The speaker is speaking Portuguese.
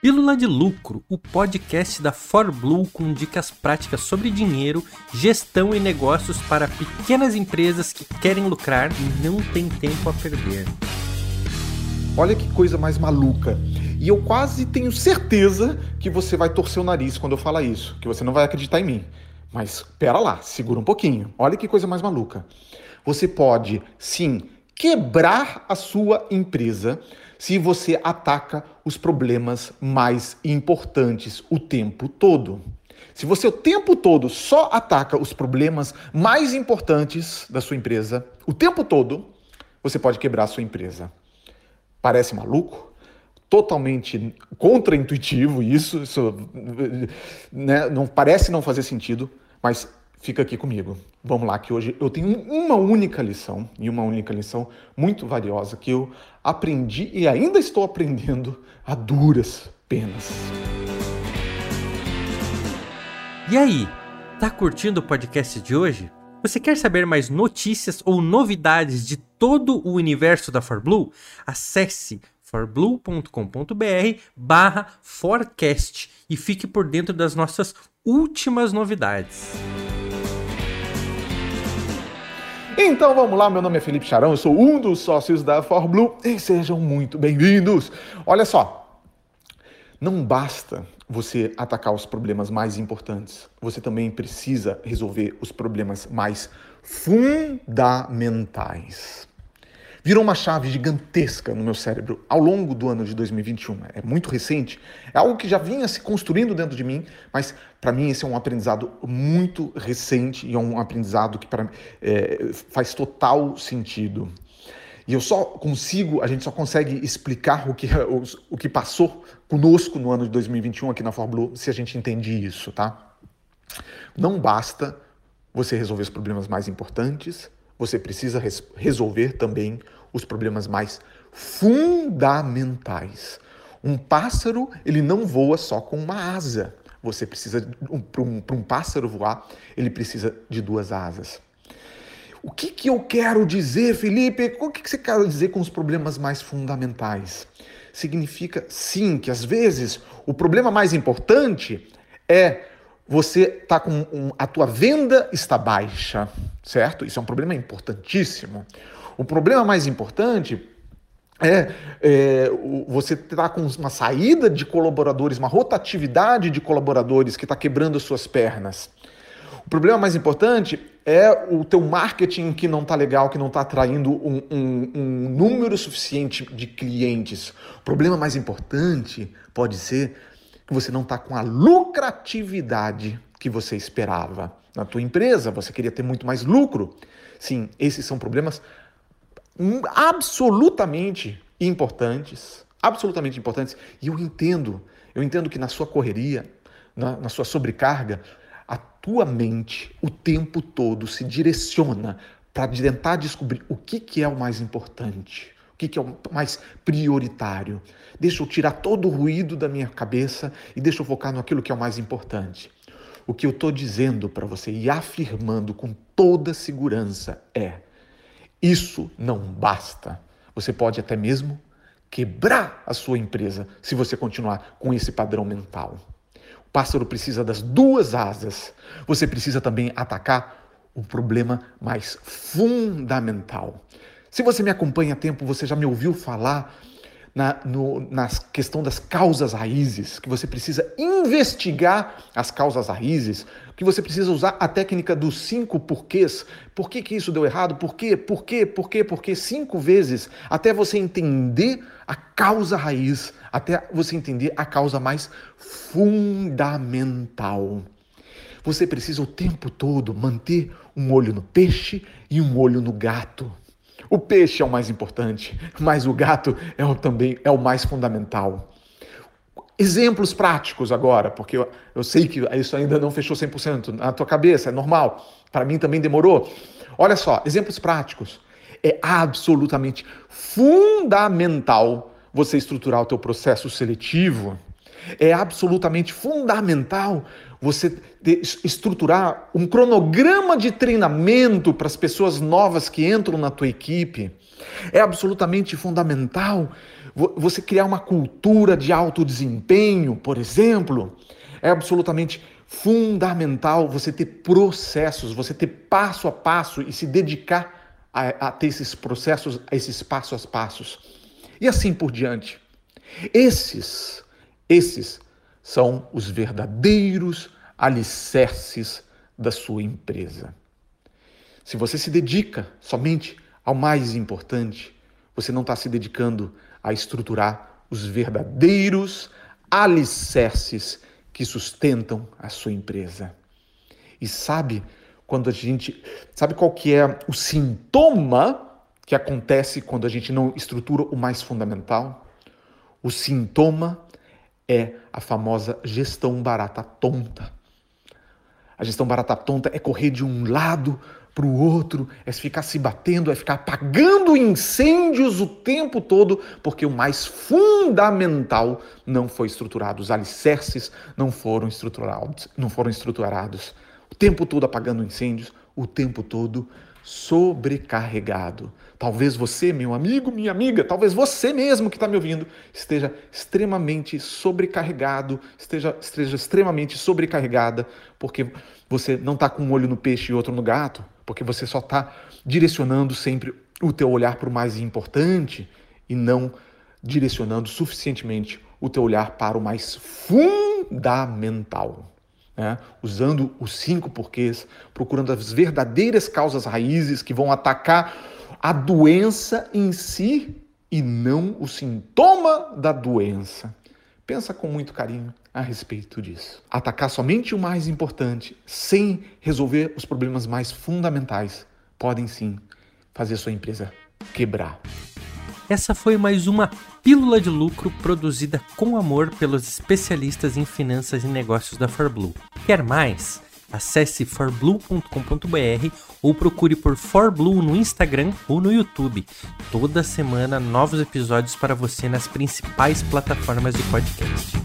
Pílula de Lucro, o podcast da ForBlue com dicas práticas sobre dinheiro, gestão e negócios para pequenas empresas que querem lucrar e não têm tempo a perder. Olha que coisa mais maluca. E eu quase tenho certeza que você vai torcer o nariz quando eu falar isso, que você não vai acreditar em mim. Mas pera lá, segura um pouquinho. Olha que coisa mais maluca. Você pode, sim, quebrar a sua empresa se você ataca os problemas mais importantes o tempo todo. Se você o tempo todo só ataca os problemas mais importantes da sua empresa, o tempo todo, você pode quebrar a sua empresa. Parece maluco? Totalmente contraintuitivo isso, isso né, não parece não fazer sentido, mas fica aqui comigo. Vamos lá, que hoje eu tenho uma única lição, e uma única lição muito valiosa que eu aprendi e ainda estou aprendendo a duras penas. E aí, tá curtindo o podcast de hoje? Você quer saber mais notícias ou novidades de todo o universo da ForBlue? Acesse forblue.com.br barra forecast e fique por dentro das nossas últimas novidades. Então vamos lá, meu nome é Felipe Charão, eu sou um dos sócios da ForBlue e sejam muito bem-vindos. Olha só, não basta você atacar os problemas mais importantes, você também precisa resolver os problemas mais fundamentais virou uma chave gigantesca no meu cérebro ao longo do ano de 2021. É muito recente, é algo que já vinha se construindo dentro de mim, mas para mim esse é um aprendizado muito recente e é um aprendizado que para é, faz total sentido. E eu só consigo, a gente só consegue explicar o que, o, o que passou conosco no ano de 2021 aqui na Fórmula se a gente entende isso, tá? Não basta você resolver os problemas mais importantes, você precisa res resolver também os problemas mais fundamentais. Um pássaro, ele não voa só com uma asa. Você precisa, um, para um, um, pássaro voar, ele precisa de duas asas. O que, que eu quero dizer, Felipe? O que, que você quer dizer com os problemas mais fundamentais? Significa, sim, que às vezes o problema mais importante é você tá com um, a tua venda está baixa, certo? Isso é um problema importantíssimo. O problema mais importante é, é você está com uma saída de colaboradores, uma rotatividade de colaboradores que está quebrando as suas pernas. O problema mais importante é o teu marketing que não está legal, que não está atraindo um, um, um número suficiente de clientes. O problema mais importante pode ser que você não está com a lucratividade que você esperava na tua empresa, você queria ter muito mais lucro. Sim, esses são problemas absolutamente importantes, absolutamente importantes. E eu entendo, eu entendo que na sua correria, na, na sua sobrecarga, a tua mente o tempo todo se direciona para tentar descobrir o que, que é o mais importante que, que é o mais prioritário. Deixa eu tirar todo o ruído da minha cabeça e deixa eu focar naquilo que é o mais importante. O que eu estou dizendo para você e afirmando com toda segurança é: isso não basta. Você pode até mesmo quebrar a sua empresa se você continuar com esse padrão mental. O pássaro precisa das duas asas. Você precisa também atacar o problema mais fundamental. Se você me acompanha há tempo, você já me ouviu falar na, no, questão das causas raízes, que você precisa investigar as causas raízes, que você precisa usar a técnica dos cinco porquês. Por que, que isso deu errado? Por quê? Por quê? Por quê? Por quê? Cinco vezes, até você entender a causa raiz, até você entender a causa mais fundamental. Você precisa o tempo todo manter um olho no peixe e um olho no gato. O peixe é o mais importante, mas o gato é o, também é o mais fundamental. Exemplos práticos agora, porque eu, eu sei que isso ainda não fechou 100% na tua cabeça, é normal. Para mim também demorou. Olha só, exemplos práticos. É absolutamente fundamental você estruturar o teu processo seletivo. É absolutamente fundamental você estruturar um cronograma de treinamento para as pessoas novas que entram na tua equipe. É absolutamente fundamental Você criar uma cultura de alto desempenho, por exemplo, é absolutamente fundamental você ter processos, você ter passo a passo e se dedicar a, a ter esses processos, a esses passo a passos. E assim por diante. Esses, esses são os verdadeiros alicerces da sua empresa. Se você se dedica somente ao mais importante, você não está se dedicando a estruturar os verdadeiros alicerces que sustentam a sua empresa. E sabe quando a gente. Sabe qual que é o sintoma que acontece quando a gente não estrutura o mais fundamental? O sintoma é a famosa gestão barata tonta. A gestão barata tonta é correr de um lado para o outro, é ficar se batendo, é ficar apagando incêndios o tempo todo, porque o mais fundamental não foi estruturado, os alicerces não foram estruturados, não foram estruturados. O tempo todo apagando incêndios, o tempo todo sobrecarregado. Talvez você, meu amigo, minha amiga, talvez você mesmo que está me ouvindo, esteja extremamente sobrecarregado, esteja, esteja extremamente sobrecarregada, porque você não está com um olho no peixe e outro no gato, porque você só está direcionando sempre o teu olhar para o mais importante e não direcionando suficientemente o teu olhar para o mais fundamental né? usando os cinco porquês, procurando as verdadeiras causas raízes que vão atacar a doença em si e não o sintoma da doença. Pensa com muito carinho a respeito disso. Atacar somente o mais importante, sem resolver os problemas mais fundamentais, podem sim fazer sua empresa quebrar. Essa foi mais uma pílula de lucro produzida com amor pelos especialistas em finanças e negócios da ForBlue. Quer mais? Acesse forblue.com.br ou procure por ForBlue no Instagram ou no YouTube. Toda semana novos episódios para você nas principais plataformas de podcast.